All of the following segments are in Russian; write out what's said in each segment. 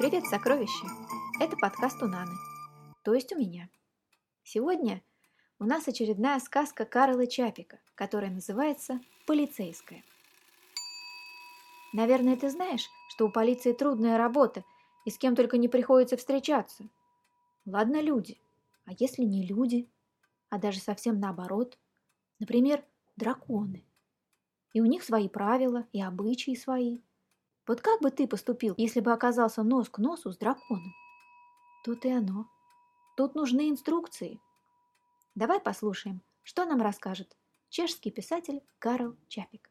Привет, сокровища! Это подкаст у Наны, то есть у меня. Сегодня у нас очередная сказка Карла Чапика, которая называется «Полицейская». Наверное, ты знаешь, что у полиции трудная работа, и с кем только не приходится встречаться. Ладно, люди. А если не люди? А даже совсем наоборот. Например, драконы. И у них свои правила, и обычаи свои. Вот как бы ты поступил, если бы оказался нос к носу с драконом? Тут и оно. Тут нужны инструкции. Давай послушаем, что нам расскажет чешский писатель Карл Чапик.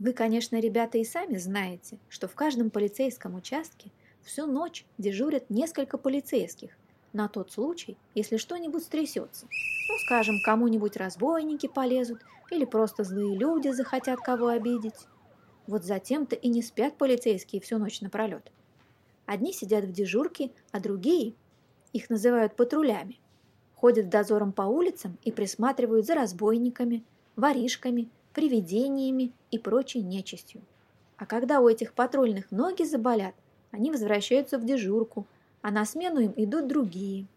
Вы, конечно, ребята, и сами знаете, что в каждом полицейском участке всю ночь дежурят несколько полицейских на тот случай, если что-нибудь стрясется. Ну, скажем, кому-нибудь разбойники полезут или просто злые люди захотят кого обидеть. Вот затем-то и не спят полицейские всю ночь напролет. Одни сидят в дежурке, а другие, их называют патрулями, ходят дозором по улицам и присматривают за разбойниками, воришками, привидениями и прочей нечистью. А когда у этих патрульных ноги заболят, они возвращаются в дежурку, а на смену им идут другие –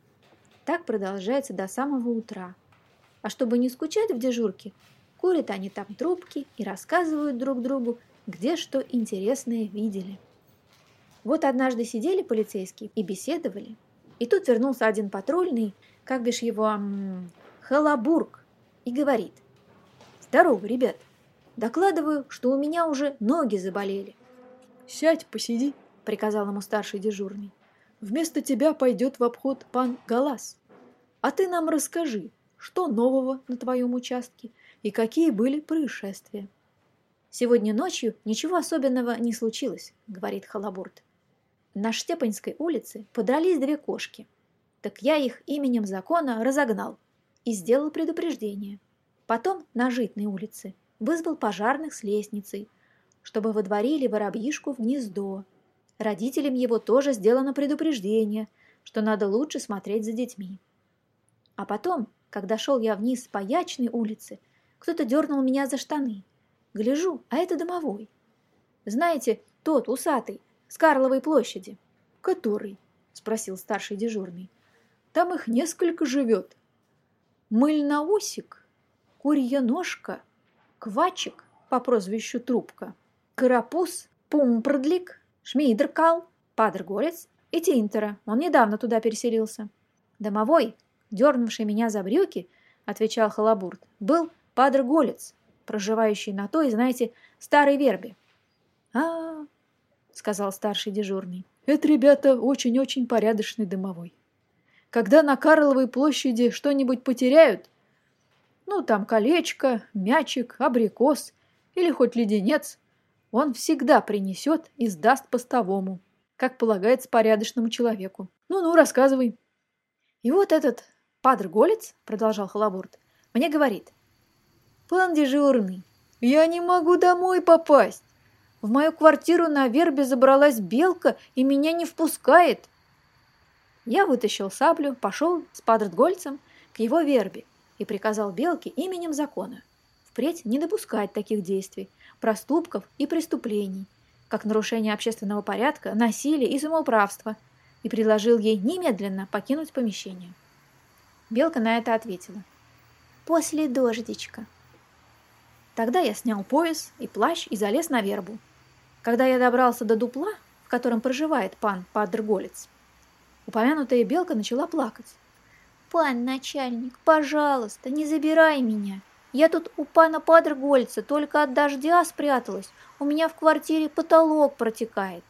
так продолжается до самого утра. А чтобы не скучать в дежурке, курят они там трубки и рассказывают друг другу, где что интересное видели. Вот однажды сидели полицейские и беседовали. И тут вернулся один патрульный, как бишь его, м Халабург, и говорит. «Здорово, ребят. Докладываю, что у меня уже ноги заболели». «Сядь, посиди», — приказал ему старший дежурный. «Вместо тебя пойдет в обход пан Галас. А ты нам расскажи, что нового на твоем участке и какие были происшествия. Сегодня ночью ничего особенного не случилось, говорит Халабурт. На Штепанской улице подрались две кошки. Так я их именем закона разогнал и сделал предупреждение. Потом на Житной улице вызвал пожарных с лестницей, чтобы водворили воробьишку в гнездо. Родителям его тоже сделано предупреждение, что надо лучше смотреть за детьми. А потом, когда шел я вниз по Ячной улице, кто-то дернул меня за штаны. Гляжу, а это домовой. Знаете, тот, усатый, с Карловой площади. Который? Спросил старший дежурный. Там их несколько живет. Мыльноусик, курья ножка, квачик по прозвищу Трубка, карапуз, пумпродлик, шмейдеркал, падрголец и Тинтера. Он недавно туда переселился. Домовой дернувший меня за брюки, отвечал Халабурт, был падр Голец, проживающий на той, знаете, старой вербе. а, -а, сказал старший дежурный. «Это, ребята, очень-очень порядочный дымовой. Когда на Карловой площади что-нибудь потеряют, ну, там колечко, мячик, абрикос или хоть леденец, он всегда принесет и сдаст постовому, как полагается порядочному человеку. Ну-ну, рассказывай». И вот этот Падр Голец, продолжал Халабурт, мне говорит, «Пан дежурный, я не могу домой попасть. В мою квартиру на вербе забралась белка и меня не впускает». Я вытащил саблю, пошел с Падргольцем к его вербе и приказал белке именем закона впредь не допускать таких действий, проступков и преступлений, как нарушение общественного порядка, насилие и самоуправство, и предложил ей немедленно покинуть помещение. Белка на это ответила. «После дождичка». Тогда я снял пояс и плащ и залез на вербу. Когда я добрался до дупла, в котором проживает пан Падрголец, упомянутая белка начала плакать. «Пан начальник, пожалуйста, не забирай меня. Я тут у пана Падргольца только от дождя спряталась. У меня в квартире потолок протекает».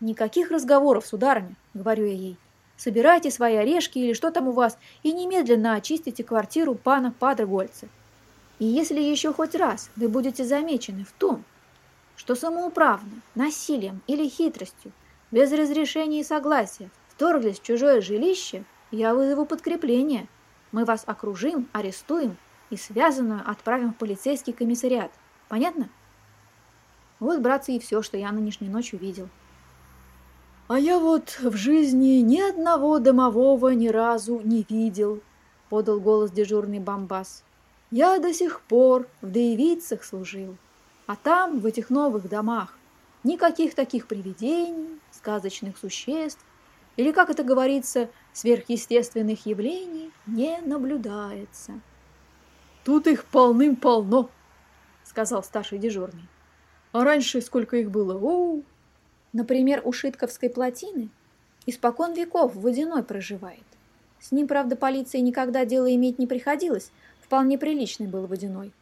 «Никаких разговоров, сударыня», — говорю я ей. Собирайте свои орешки или что там у вас и немедленно очистите квартиру пана Падрегольца. И если еще хоть раз вы будете замечены в том, что самоуправно, насилием или хитростью, без разрешения и согласия, вторглись в чужое жилище, я вызову подкрепление. Мы вас окружим, арестуем и связанную отправим в полицейский комиссариат. Понятно? Вот, братцы, и все, что я нынешней ночью видел. «А я вот в жизни ни одного домового ни разу не видел», — подал голос дежурный Бамбас. «Я до сих пор в Даевицах служил, а там, в этих новых домах, Никаких таких привидений, сказочных существ или, как это говорится, сверхъестественных явлений не наблюдается. «Тут их полным-полно», — сказал старший дежурный. «А раньше сколько их было? О, Например, у Шитковской плотины испокон веков водяной проживает. С ним, правда, полиции никогда дело иметь не приходилось, вполне приличный был водяной.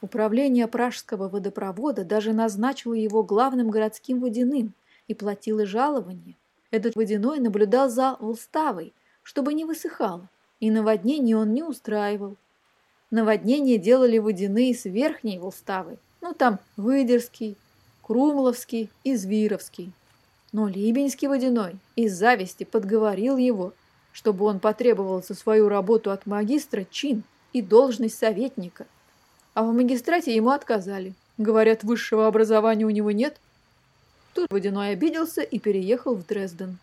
Управление пражского водопровода даже назначило его главным городским водяным и платило жалование. Этот водяной наблюдал за Волставой, чтобы не высыхало, и наводнение он не устраивал. Наводнение делали водяные с верхней Волставы, ну там Выдерский, Крумловский и Звировский. Но Либенский водяной из зависти подговорил его, чтобы он потребовал за свою работу от магистра чин и должность советника. А в магистрате ему отказали. Говорят, высшего образования у него нет. Тут Водяной обиделся и переехал в Дрезден.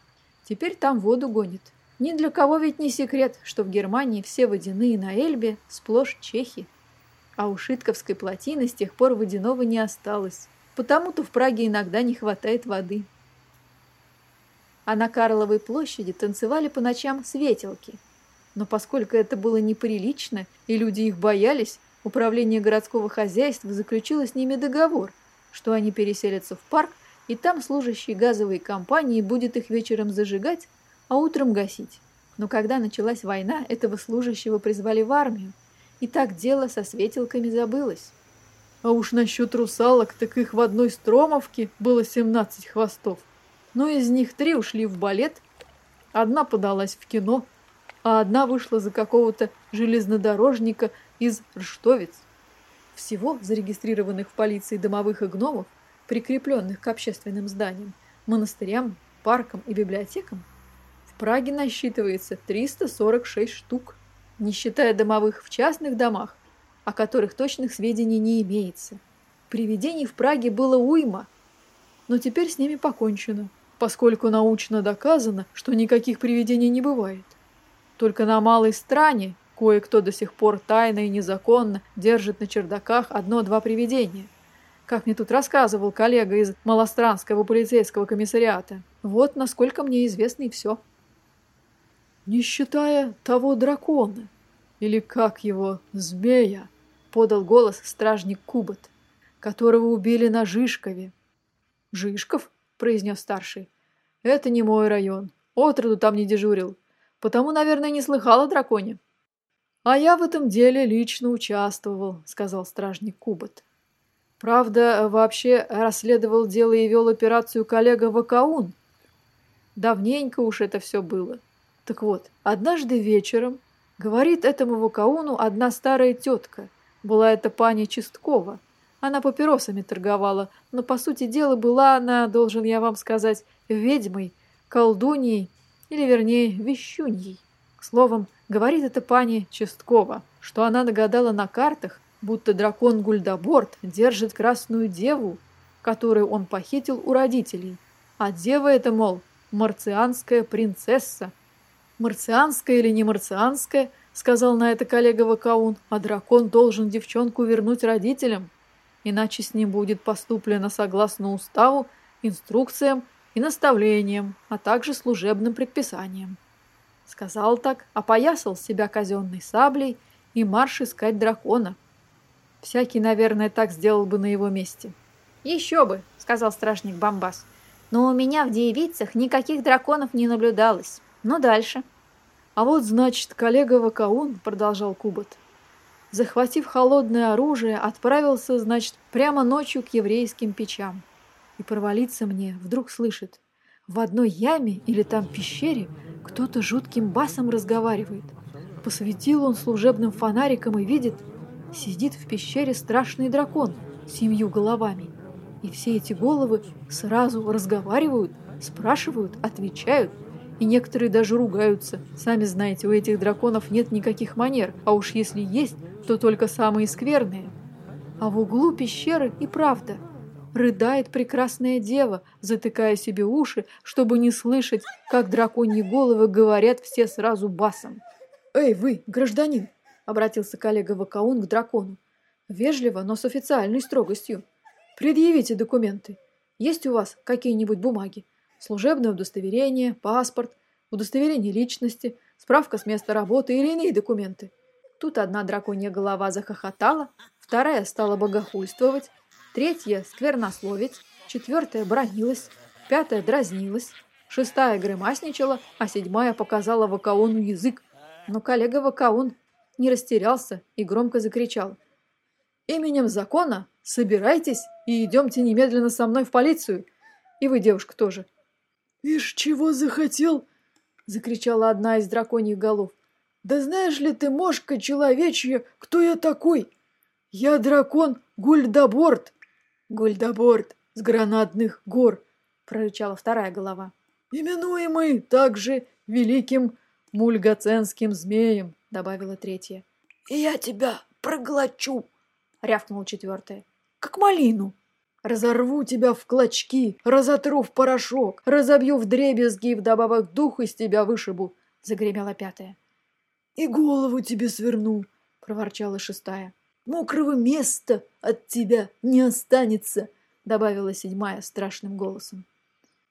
Теперь там воду гонит. Ни для кого ведь не секрет, что в Германии все водяные на Эльбе сплошь чехи. А у Шитковской плотины с тех пор водяного не осталось. Потому-то в Праге иногда не хватает воды. А на Карловой площади танцевали по ночам светелки – но поскольку это было неприлично, и люди их боялись, управление городского хозяйства заключило с ними договор, что они переселятся в парк, и там служащий газовой компании будет их вечером зажигать, а утром гасить. Но когда началась война, этого служащего призвали в армию, и так дело со светилками забылось. А уж насчет русалок, так их в одной стромовке было 17 хвостов. Но из них три ушли в балет, одна подалась в кино – а одна вышла за какого-то железнодорожника из Рштовец. Всего зарегистрированных в полиции домовых и гномов, прикрепленных к общественным зданиям, монастырям, паркам и библиотекам, Праге насчитывается 346 штук, не считая домовых в частных домах, о которых точных сведений не имеется. Привидений в Праге было уйма, но теперь с ними покончено, поскольку научно доказано, что никаких привидений не бывает. Только на малой стране кое-кто до сих пор тайно и незаконно держит на чердаках одно-два привидения. Как мне тут рассказывал коллега из Малостранского полицейского комиссариата. Вот насколько мне известно и все. Не считая того дракона, или как его, змея, подал голос стражник Кубот, которого убили на Жишкове. «Жишков?» – произнес старший. «Это не мой район. Отроду там не дежурил. Потому, наверное, не слыхал о драконе. А я в этом деле лично участвовал, сказал стражник Кубот. Правда, вообще расследовал дело и вел операцию коллега Вакаун. Давненько уж это все было. Так вот, однажды вечером, говорит этому Вакауну одна старая тетка, была это пани Чисткова. Она папиросами торговала, но, по сути дела, была она, должен я вам сказать, ведьмой, колдуньей или вернее вещуньей. Словом, говорит эта пани Честкова, что она нагадала на картах, будто дракон Гульдаборд держит красную деву, которую он похитил у родителей. А дева это, мол, марцианская принцесса. Марцианская или не марцианская, сказал на это коллега Вакаун, а дракон должен девчонку вернуть родителям, иначе с ним будет поступлено согласно уставу, инструкциям и наставлением, а также служебным предписанием. Сказал так, опоясал себя казенной саблей и марш искать дракона. Всякий, наверное, так сделал бы на его месте. «Еще бы», — сказал стражник Бамбас. «Но у меня в девицах никаких драконов не наблюдалось. Ну, дальше». «А вот, значит, коллега Вакаун», — продолжал Кубот, захватив холодное оружие, отправился, значит, прямо ночью к еврейским печам и провалиться мне, вдруг слышит. В одной яме или там пещере кто-то жутким басом разговаривает. Посветил он служебным фонариком и видит, сидит в пещере страшный дракон с семью головами. И все эти головы сразу разговаривают, спрашивают, отвечают, и некоторые даже ругаются. Сами знаете, у этих драконов нет никаких манер, а уж если есть, то только самые скверные. А в углу пещеры и правда – Рыдает прекрасная дева, затыкая себе уши, чтобы не слышать, как драконьи головы говорят все сразу басом. «Эй, вы, гражданин!» — обратился коллега Вакаун к дракону. Вежливо, но с официальной строгостью. «Предъявите документы. Есть у вас какие-нибудь бумаги? Служебное удостоверение, паспорт, удостоверение личности, справка с места работы или иные документы?» Тут одна драконья голова захохотала, вторая стала богохульствовать, третья сквернословить, четвертая бронилась, пятая дразнилась, шестая грымасничала, а седьмая показала Вакаону язык. Но коллега Вакаон не растерялся и громко закричал. «Именем закона собирайтесь и идемте немедленно со мной в полицию. И вы, девушка, тоже». «Ишь, чего захотел?» — закричала одна из драконьих голов. Да знаешь ли ты, мошка человечья, кто я такой? Я дракон Гульдаборд. Гульдаборд с гранатных гор, прорычала вторая голова. Именуемый также великим мульгаценским змеем, добавила третья. И я тебя проглочу, рявкнула четвертая. Как малину. Разорву тебя в клочки, разотру в порошок, разобью в дребезги и вдобавок дух из тебя вышибу, загремела пятая. «И голову тебе сверну!» — проворчала шестая. «Мокрого места от тебя не останется!» — добавила седьмая страшным голосом.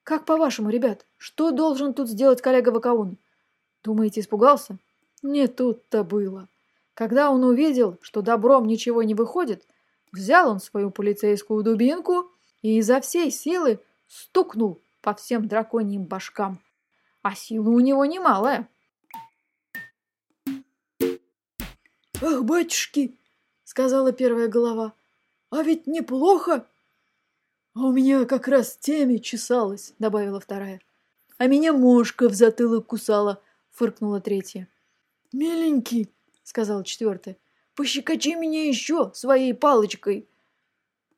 «Как по-вашему, ребят, что должен тут сделать коллега Вакаун? Думаете, испугался?» Не тут-то было. Когда он увидел, что добром ничего не выходит, взял он свою полицейскую дубинку и изо всей силы стукнул по всем драконьим башкам. А сила у него немалая. «Ах, батюшки!» — сказала первая голова. «А ведь неплохо!» «А у меня как раз теме чесалась», — добавила вторая. «А меня мошка в затылок кусала», — фыркнула третья. «Миленький», — сказала четвертая, — «пощекочи меня еще своей палочкой».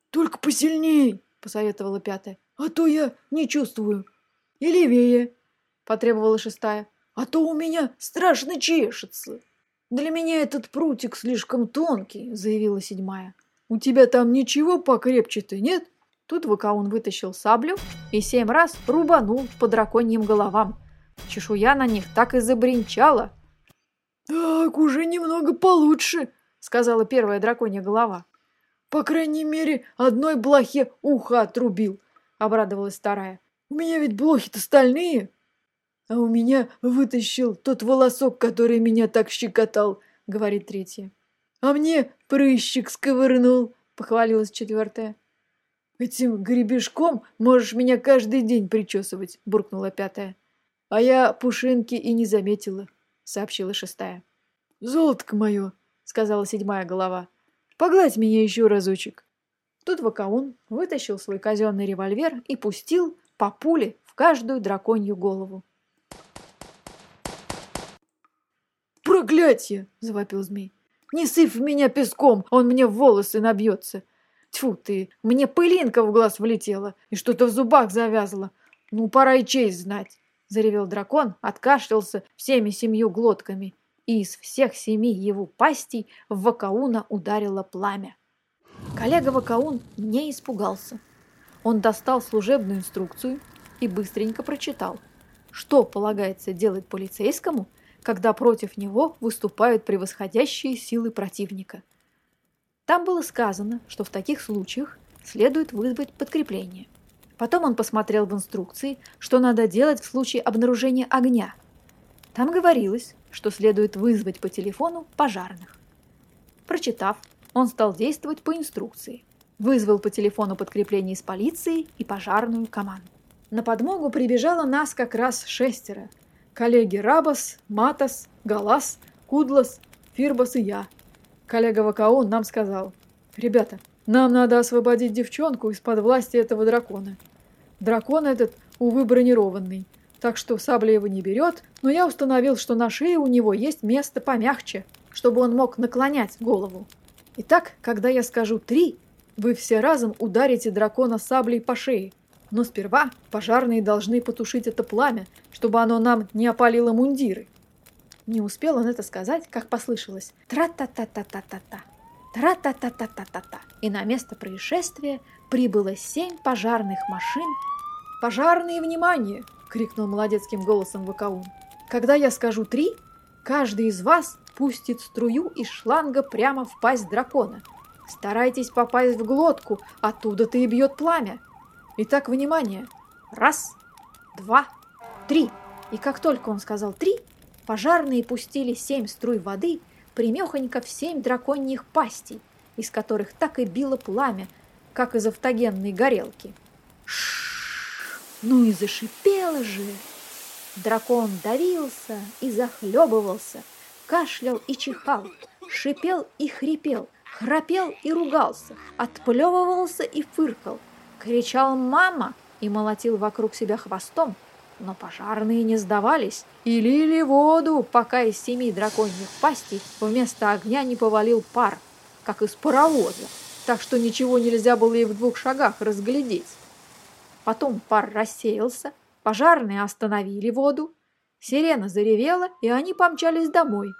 «Только посильней», — посоветовала пятая, — «а то я не чувствую». «И левее», — потребовала шестая, — «а то у меня страшно чешется». «Для меня этот прутик слишком тонкий», — заявила седьмая. «У тебя там ничего покрепче-то нет?» Тут Вакаун вытащил саблю и семь раз рубанул по драконьим головам. Чешуя на них так и забринчала. «Так, уже немного получше», — сказала первая драконья голова. «По крайней мере, одной блохе ухо отрубил», — обрадовалась вторая. «У меня ведь блохи-то стальные». «А у меня вытащил тот волосок, который меня так щекотал», — говорит третья. «А мне прыщик сковырнул», — похвалилась четвертая. «Этим гребешком можешь меня каждый день причесывать», — буркнула пятая. «А я пушинки и не заметила», — сообщила шестая. «Золотко мое», — сказала седьмая голова. «Погладь меня еще разочек». Тут Вакаун вытащил свой казенный револьвер и пустил по пуле в каждую драконью голову. «Проклятье!» – завопил змей. «Не сыпь в меня песком, он мне в волосы набьется!» Тьфу ты, мне пылинка в глаз влетела и что-то в зубах завязала. Ну, пора и честь знать!» Заревел дракон, откашлялся всеми семью глотками, и из всех семи его пастей в Вакауна ударило пламя. Коллега Вакаун не испугался. Он достал служебную инструкцию и быстренько прочитал, что полагается делать полицейскому – когда против него выступают превосходящие силы противника. Там было сказано, что в таких случаях следует вызвать подкрепление. Потом он посмотрел в инструкции, что надо делать в случае обнаружения огня. Там говорилось, что следует вызвать по телефону пожарных. Прочитав, он стал действовать по инструкции. Вызвал по телефону подкрепление из полиции и пожарную команду. На подмогу прибежало нас как раз шестеро, Коллеги Рабас, Матас, Галас, Кудлас, Фирбас и я. Коллега Вакаон нам сказал, «Ребята, нам надо освободить девчонку из-под власти этого дракона. Дракон этот, увы, бронированный, так что сабля его не берет, но я установил, что на шее у него есть место помягче, чтобы он мог наклонять голову. Итак, когда я скажу «три», вы все разом ударите дракона саблей по шее. Но сперва пожарные должны потушить это пламя, чтобы оно нам не опалило мундиры. Не успел он это сказать, как послышалось «тра-та-та-та-та-та-та». Тра-та-та-та-та-та-та. И на место происшествия прибыло семь пожарных машин. «Пожарные, внимание!» — крикнул молодецким голосом Вакаун. «Когда я скажу три, каждый из вас пустит струю из шланга прямо в пасть дракона. Старайтесь попасть в глотку, оттуда-то и бьет пламя. Итак, внимание! Раз, два, три. И как только он сказал «три», пожарные пустили семь струй воды примехонько в семь драконьих пастей, из которых так и било пламя, как из автогенной горелки. Шш! Ну и зашипело же! Дракон давился и захлебывался, кашлял и чихал, шипел и хрипел, храпел и ругался, отплевывался и фыркал, кричал «мама» и молотил вокруг себя хвостом, но пожарные не сдавались и лили воду, пока из семи драконьих пастей вместо огня не повалил пар, как из паровоза, так что ничего нельзя было и в двух шагах разглядеть. Потом пар рассеялся, пожарные остановили воду, сирена заревела, и они помчались домой,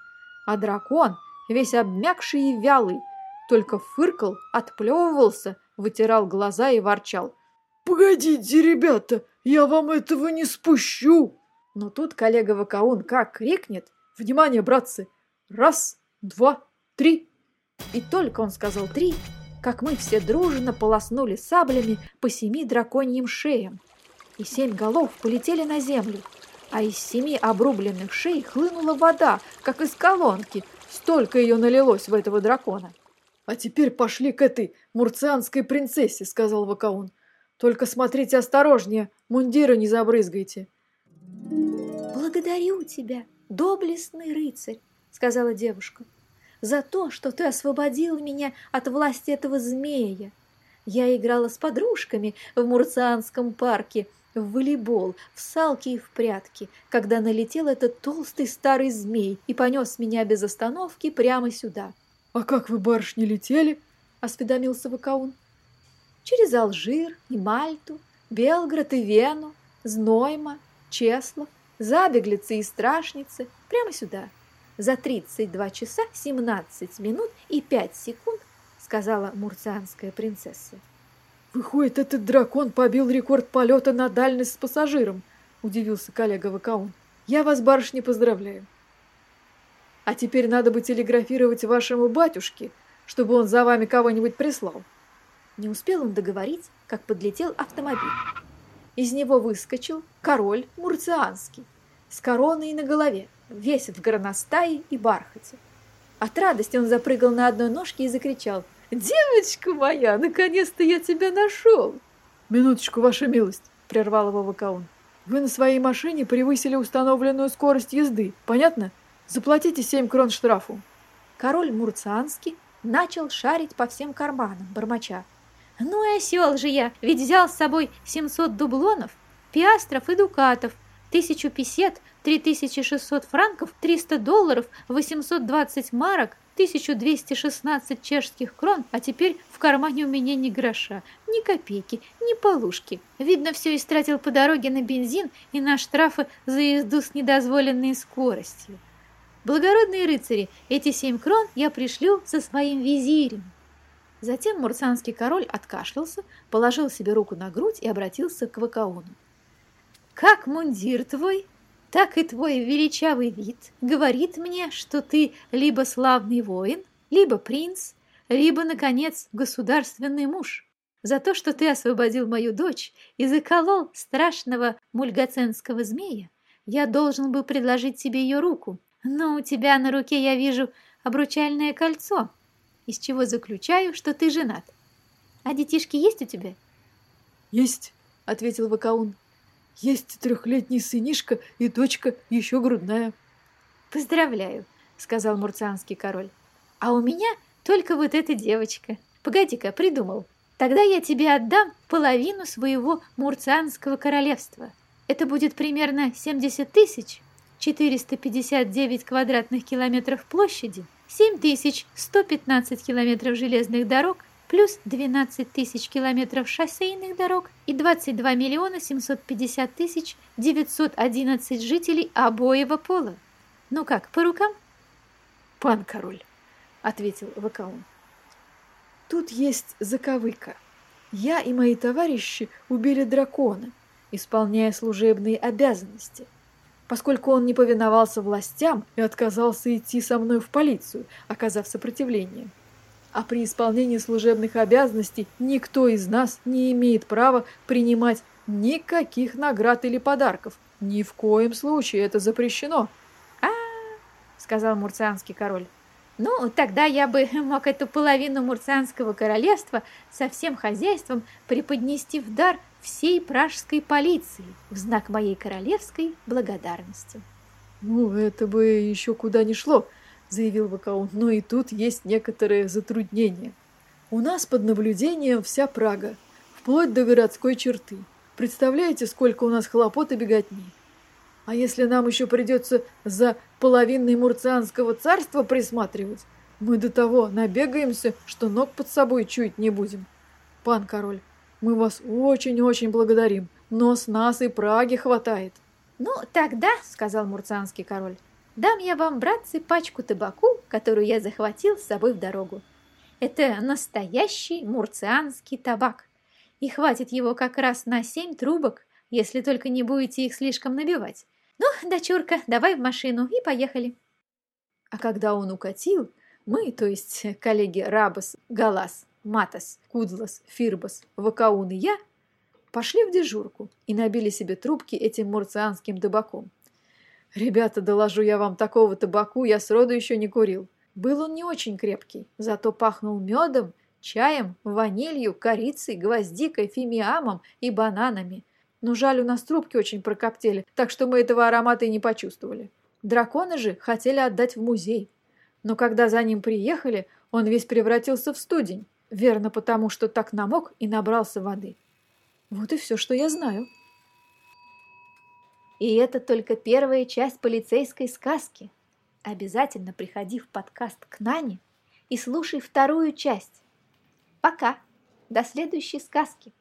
а дракон, весь обмякший и вялый, только фыркал, отплевывался, вытирал глаза и ворчал. «Погодите, ребята, я вам этого не спущу!» Но тут коллега Вакаун как крикнет «Внимание, братцы! Раз, два, три!» И только он сказал «три», как мы все дружно полоснули саблями по семи драконьим шеям, и семь голов полетели на землю, а из семи обрубленных шей хлынула вода, как из колонки, столько ее налилось в этого дракона. «А теперь пошли к этой мурцианской принцессе», — сказал Вакаун. «Только смотрите осторожнее, мундиры не забрызгайте». «Благодарю тебя, доблестный рыцарь», — сказала девушка, «за то, что ты освободил меня от власти этого змея. Я играла с подружками в Мурцианском парке, в волейбол, в салки и в прятки, когда налетел этот толстый старый змей и понес меня без остановки прямо сюда. «А как вы, барышни, летели?» – осведомился Вакаун. «Через Алжир и Мальту, Белград и Вену, Знойма, Чеслов, Забеглицы и Страшницы, прямо сюда. За 32 часа 17 минут и 5 секунд, сказала мурцианская принцесса. «Выходит, этот дракон побил рекорд полета на дальность с пассажиром», – удивился коллега Вакаун. «Я вас, барышни, поздравляю. А теперь надо бы телеграфировать вашему батюшке, чтобы он за вами кого-нибудь прислал». Не успел он договорить, как подлетел автомобиль. Из него выскочил король мурцианский, с короной на голове, весь в горностае и бархате. От радости он запрыгал на одной ножке и закричал «Девочка моя, наконец-то я тебя нашел!» «Минуточку, ваша милость!» – прервал его Вакаун. «Вы на своей машине превысили установленную скорость езды, понятно?» Заплатите семь крон штрафу. Король Мурцианский начал шарить по всем карманам, бормоча. Ну и осел же я, ведь взял с собой 700 дублонов, пиастров и дукатов, тысячу песет, 3600 франков, 300 долларов, 820 марок, 1216 чешских крон, а теперь в кармане у меня ни гроша, ни копейки, ни полушки. Видно, все истратил по дороге на бензин и на штрафы за езду с недозволенной скоростью. Благородные рыцари, эти семь крон я пришлю со своим визирем. Затем мурсанский король откашлялся, положил себе руку на грудь и обратился к Вакаону. «Как мундир твой, так и твой величавый вид говорит мне, что ты либо славный воин, либо принц, либо, наконец, государственный муж. За то, что ты освободил мою дочь и заколол страшного мульгаценского змея, я должен был предложить тебе ее руку, но у тебя на руке я вижу обручальное кольцо, из чего заключаю, что ты женат. А детишки есть у тебя? Есть, ответил Вакаун. Есть трехлетний сынишка и дочка еще грудная. Поздравляю, сказал мурцианский король. А у меня только вот эта девочка. Погоди-ка, придумал. Тогда я тебе отдам половину своего мурцианского королевства. Это будет примерно 70 тысяч 459 квадратных километров площади, 7115 километров железных дорог, плюс 12 тысяч километров шоссейных дорог и 22 миллиона 750 тысяч 911 жителей обоего пола. Ну как, по рукам? Пан король, ответил Вакаун. Тут есть заковыка. Я и мои товарищи убили дракона, исполняя служебные обязанности поскольку он не повиновался властям и отказался идти со мной в полицию, оказав сопротивление. А при исполнении служебных обязанностей никто из нас не имеет права принимать никаких наград или подарков. Ни в коем случае это запрещено. А, сказал мурцианский король. Ну, тогда я бы мог эту половину мурцианского королевства со всем хозяйством преподнести в дар всей пражской полиции в знак моей королевской благодарности. Ну, это бы еще куда ни шло, заявил Вакаун, но и тут есть некоторые затруднения. У нас под наблюдением вся Прага, вплоть до городской черты. Представляете, сколько у нас хлопот и беготни? А если нам еще придется за половиной Мурцианского царства присматривать, мы до того набегаемся, что ног под собой чуять не будем. Пан король, мы вас очень-очень благодарим, но с нас и Праги хватает. Ну, тогда, сказал Мурцианский король, дам я вам, братцы, пачку табаку, которую я захватил с собой в дорогу. Это настоящий мурцианский табак, и хватит его как раз на семь трубок, если только не будете их слишком набивать. Ну, дочурка, давай в машину и поехали. А когда он укатил, мы, то есть коллеги Рабас, Галас, Матас, Кудлас, Фирбас, Вакаун и я, пошли в дежурку и набили себе трубки этим мурцианским табаком. Ребята, доложу я вам, такого табаку я сроду еще не курил. Был он не очень крепкий, зато пахнул медом, чаем, ванилью, корицей, гвоздикой, фимиамом и бананами – но жаль, у нас трубки очень прокоптели, так что мы этого аромата и не почувствовали. Драконы же хотели отдать в музей. Но когда за ним приехали, он весь превратился в студень. Верно, потому что так намок и набрался воды. Вот и все, что я знаю. И это только первая часть полицейской сказки. Обязательно приходи в подкаст к Нане и слушай вторую часть. Пока. До следующей сказки.